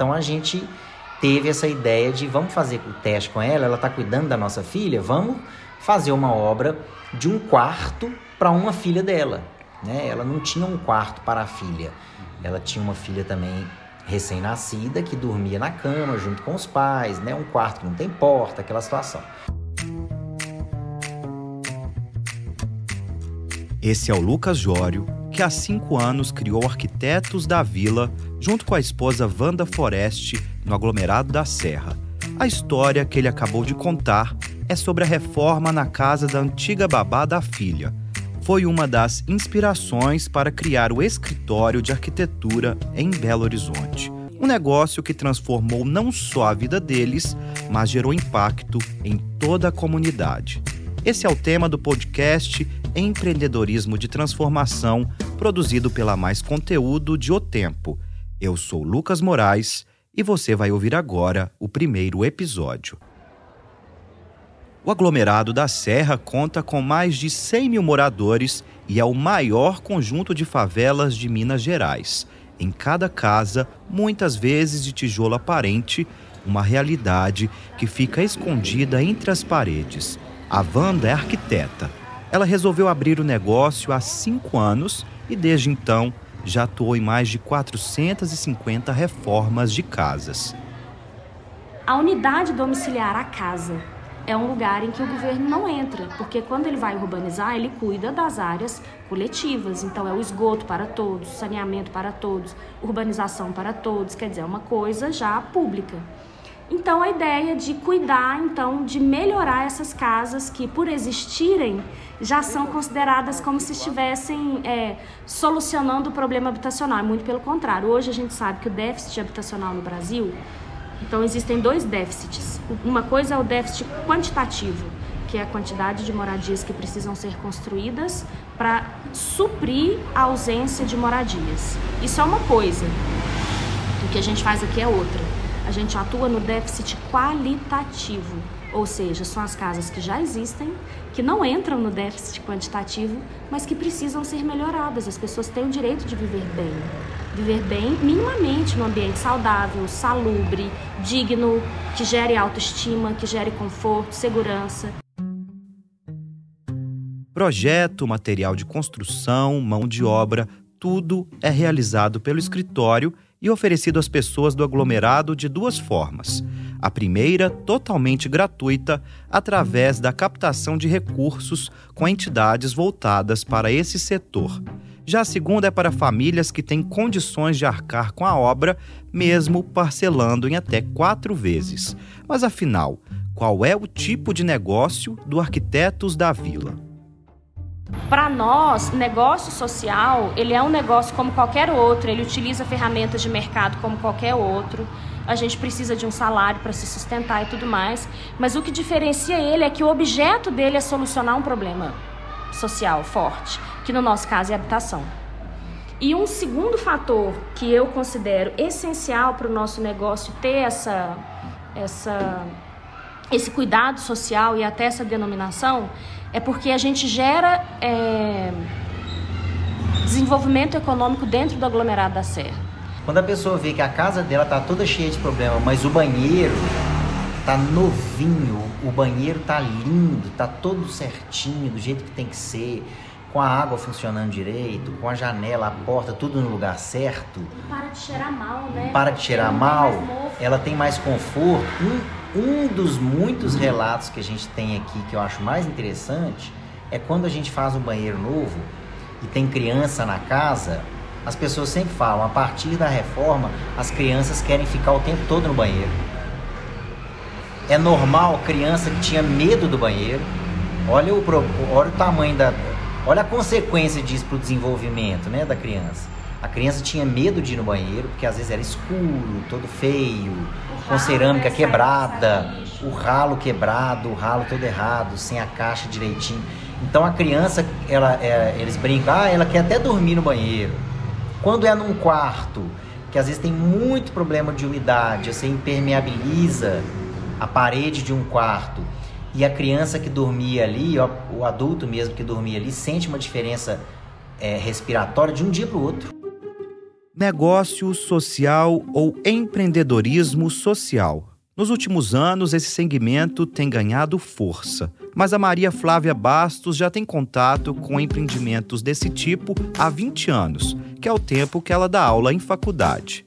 Então a gente teve essa ideia de vamos fazer o teste com ela, ela está cuidando da nossa filha, vamos fazer uma obra de um quarto para uma filha dela. Né? Ela não tinha um quarto para a filha, ela tinha uma filha também recém-nascida que dormia na cama junto com os pais, né? um quarto que não tem porta, aquela situação. Esse é o Lucas Jório, que há cinco anos criou Arquitetos da Vila, junto com a esposa Wanda Foreste, no aglomerado da Serra. A história que ele acabou de contar é sobre a reforma na casa da antiga babá da filha. Foi uma das inspirações para criar o escritório de arquitetura em Belo Horizonte. Um negócio que transformou não só a vida deles, mas gerou impacto em toda a comunidade. Esse é o tema do podcast Empreendedorismo de Transformação, produzido pela Mais Conteúdo de O Tempo. Eu sou Lucas Moraes e você vai ouvir agora o primeiro episódio. O aglomerado da Serra conta com mais de 100 mil moradores e é o maior conjunto de favelas de Minas Gerais. Em cada casa, muitas vezes de tijolo aparente, uma realidade que fica escondida entre as paredes. A Wanda é arquiteta ela resolveu abrir o negócio há cinco anos e, desde então, já atuou em mais de 450 reformas de casas. A unidade domiciliar, a casa, é um lugar em que o governo não entra, porque quando ele vai urbanizar, ele cuida das áreas coletivas. Então, é o esgoto para todos, saneamento para todos, urbanização para todos, quer dizer, é uma coisa já pública. Então, a ideia de cuidar, então, de melhorar essas casas que, por existirem, já são consideradas como se estivessem é, solucionando o problema habitacional. Muito pelo contrário, hoje a gente sabe que o déficit habitacional no Brasil, então existem dois déficits. Uma coisa é o déficit quantitativo, que é a quantidade de moradias que precisam ser construídas para suprir a ausência de moradias. Isso é uma coisa. O que a gente faz aqui é outra. A gente atua no déficit qualitativo ou seja, são as casas que já existem, que não entram no déficit quantitativo, mas que precisam ser melhoradas. As pessoas têm o direito de viver bem. Viver bem minimamente num ambiente saudável, salubre, digno, que gere autoestima, que gere conforto, segurança. Projeto, material de construção, mão de obra, tudo é realizado pelo escritório e oferecido às pessoas do aglomerado de duas formas a primeira, totalmente gratuita, através da captação de recursos com entidades voltadas para esse setor. Já a segunda é para famílias que têm condições de arcar com a obra, mesmo parcelando em até quatro vezes. Mas afinal, qual é o tipo de negócio do Arquitetos da Vila? Para nós, negócio social, ele é um negócio como qualquer outro, ele utiliza ferramentas de mercado como qualquer outro a gente precisa de um salário para se sustentar e tudo mais. Mas o que diferencia ele é que o objeto dele é solucionar um problema social forte, que no nosso caso é habitação. E um segundo fator que eu considero essencial para o nosso negócio ter essa, essa, esse cuidado social e até essa denominação é porque a gente gera é, desenvolvimento econômico dentro do aglomerado da Serra. Quando a pessoa vê que a casa dela tá toda cheia de problema, mas o banheiro tá novinho, o banheiro tá lindo, tá todo certinho, do jeito que tem que ser, com a água funcionando direito, com a janela, a porta, tudo no lugar certo. Para de cheirar mal, né? Para de cheirar mal, ela tem mais conforto. Um, um dos muitos relatos que a gente tem aqui que eu acho mais interessante é quando a gente faz um banheiro novo e tem criança na casa, as pessoas sempre falam, a partir da reforma, as crianças querem ficar o tempo todo no banheiro. É normal criança que tinha medo do banheiro. Olha o, olha o tamanho da. Olha a consequência disso para o desenvolvimento né, da criança. A criança tinha medo de ir no banheiro, porque às vezes era escuro, todo feio, com cerâmica quebrada, o ralo quebrado, o ralo todo errado, sem a caixa direitinho. Então a criança, ela, é, eles brincam, ah, ela quer até dormir no banheiro. Quando é num quarto, que às vezes tem muito problema de umidade, você impermeabiliza a parede de um quarto e a criança que dormia ali, o adulto mesmo que dormia ali, sente uma diferença é, respiratória de um dia para o outro. Negócio social ou empreendedorismo social. Nos últimos anos, esse segmento tem ganhado força, mas a Maria Flávia Bastos já tem contato com empreendimentos desse tipo há 20 anos, que é o tempo que ela dá aula em faculdade.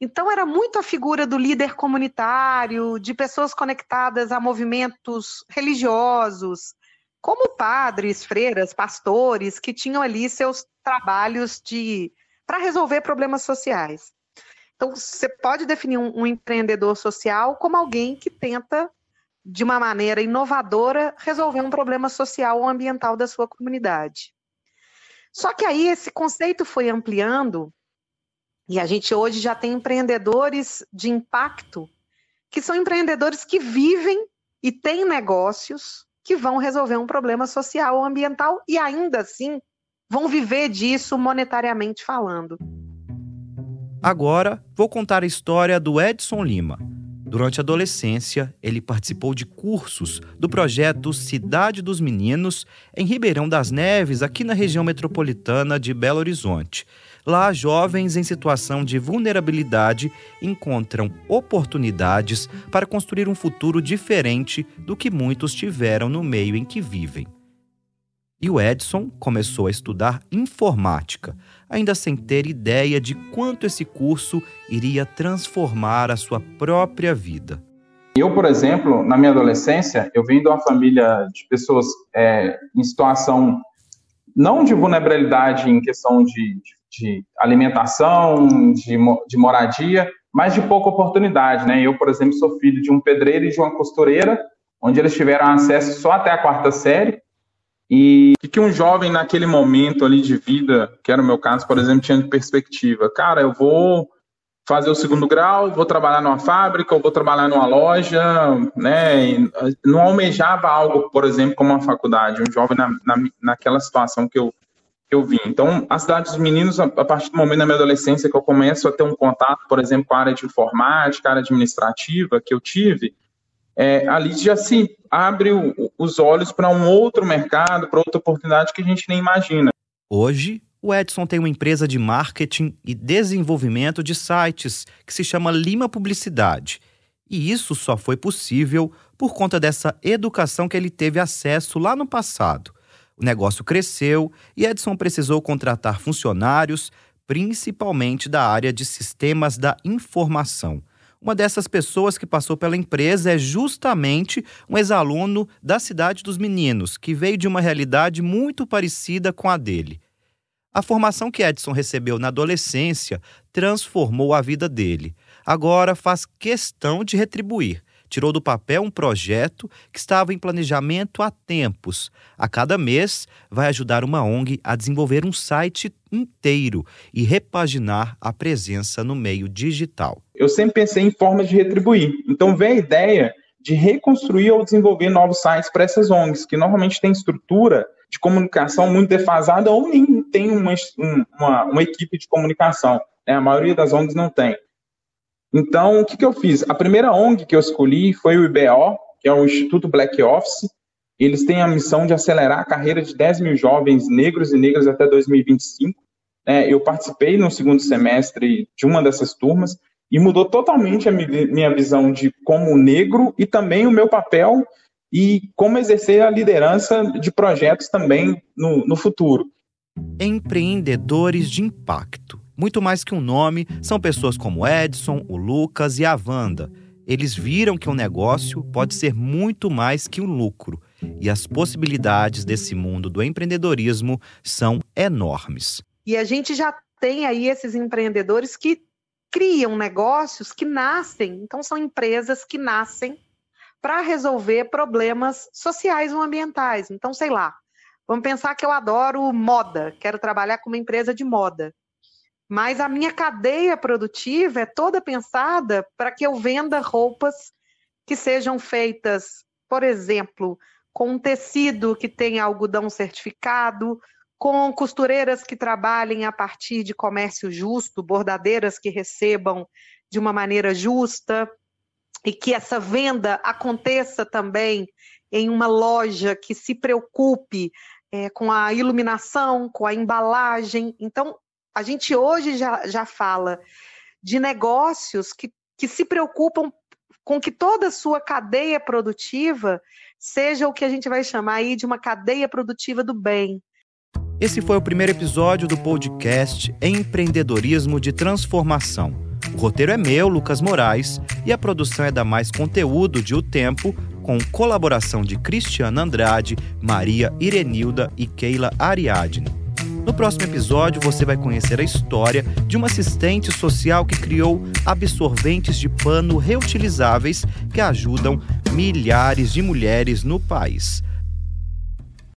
Então, era muito a figura do líder comunitário, de pessoas conectadas a movimentos religiosos, como padres, freiras, pastores, que tinham ali seus trabalhos de para resolver problemas sociais. Então, você pode definir um, um, empreendedor social como alguém que tenta, de uma maneira inovadora, resolver um problema social ou ambiental da sua comunidade. Só que aí esse conceito foi ampliando, e a gente hoje já tem empreendedores de impacto, que são empreendedores que vivem e têm negócios que vão resolver um problema social ou ambiental e ainda assim vão viver disso monetariamente falando. Agora, vou contar a história do Edson Lima. Durante a adolescência, ele participou de cursos do projeto Cidade dos Meninos em Ribeirão das Neves, aqui na região metropolitana de Belo Horizonte. Lá, jovens em situação de vulnerabilidade encontram oportunidades para construir um futuro diferente do que muitos tiveram no meio em que vivem. E o Edson começou a estudar informática, ainda sem ter ideia de quanto esse curso iria transformar a sua própria vida. Eu, por exemplo, na minha adolescência, eu vim de uma família de pessoas é, em situação não de vulnerabilidade em questão de, de, alimentação, de, de, moradia, mas de pouca oportunidade. Né? Eu, por exemplo, sou filho de um pedreiro e de uma costureira, onde eles tiveram acesso só até a quarta série, e o que um jovem naquele momento ali de vida, que era o meu caso, por exemplo, tinha de perspectiva? Cara, eu vou fazer o segundo grau, vou trabalhar numa fábrica, ou vou trabalhar numa loja, né? E não almejava algo, por exemplo, como uma faculdade. Um jovem na, na, naquela situação que eu, que eu vim. Então, a cidade dos meninos, a, a partir do momento da minha adolescência que eu começo a ter um contato, por exemplo, com a área de informática, a área administrativa que eu tive, é, ali já se abre o, os olhos para um outro mercado, para outra oportunidade que a gente nem imagina. Hoje, o Edson tem uma empresa de marketing e desenvolvimento de sites que se chama Lima Publicidade. E isso só foi possível por conta dessa educação que ele teve acesso lá no passado. O negócio cresceu e Edson precisou contratar funcionários, principalmente da área de sistemas da informação. Uma dessas pessoas que passou pela empresa é justamente um ex-aluno da Cidade dos Meninos, que veio de uma realidade muito parecida com a dele. A formação que Edson recebeu na adolescência transformou a vida dele. Agora faz questão de retribuir tirou do papel um projeto que estava em planejamento há tempos. A cada mês, vai ajudar uma ONG a desenvolver um site inteiro e repaginar a presença no meio digital. Eu sempre pensei em formas de retribuir. Então, veio a ideia de reconstruir ou desenvolver novos sites para essas ONGs, que normalmente têm estrutura de comunicação muito defasada ou nem tem uma, uma, uma equipe de comunicação. Né? A maioria das ONGs não tem. Então, o que, que eu fiz? A primeira ONG que eu escolhi foi o IBO, que é o Instituto Black Office. Eles têm a missão de acelerar a carreira de 10 mil jovens negros e negras até 2025. É, eu participei no segundo semestre de uma dessas turmas e mudou totalmente a minha visão de como negro e também o meu papel e como exercer a liderança de projetos também no, no futuro. Empreendedores de impacto muito mais que um nome, são pessoas como Edson, o Lucas e a Wanda. Eles viram que um negócio pode ser muito mais que um lucro. E as possibilidades desse mundo do empreendedorismo são enormes. E a gente já tem aí esses empreendedores que criam negócios que nascem, então são empresas que nascem para resolver problemas sociais ou ambientais. Então, sei lá, vamos pensar que eu adoro moda, quero trabalhar com uma empresa de moda. Mas a minha cadeia produtiva é toda pensada para que eu venda roupas que sejam feitas, por exemplo, com um tecido que tenha algodão certificado, com costureiras que trabalhem a partir de comércio justo, bordadeiras que recebam de uma maneira justa, e que essa venda aconteça também em uma loja que se preocupe é, com a iluminação, com a embalagem. Então, A gente hoje já, já fala de negócios que, que se preocupam com que toda a sua cadeia produtiva seja o que a gente vai chamar aí de uma cadeia produtiva do bem. Esse foi o primeiro episódio do podcast Empreendedorismo de Transformação. O roteiro é meu, Lucas Moraes, e a produção é da Mais Conteúdo de O Tempo, com colaboração de Cristiana Andrade, Maria Irenilda e Keila Ariadne. No próximo episódio, você vai conhecer a história de uma assistente social que criou absorventes de pano reutilizáveis que ajudam milhares de mulheres no país.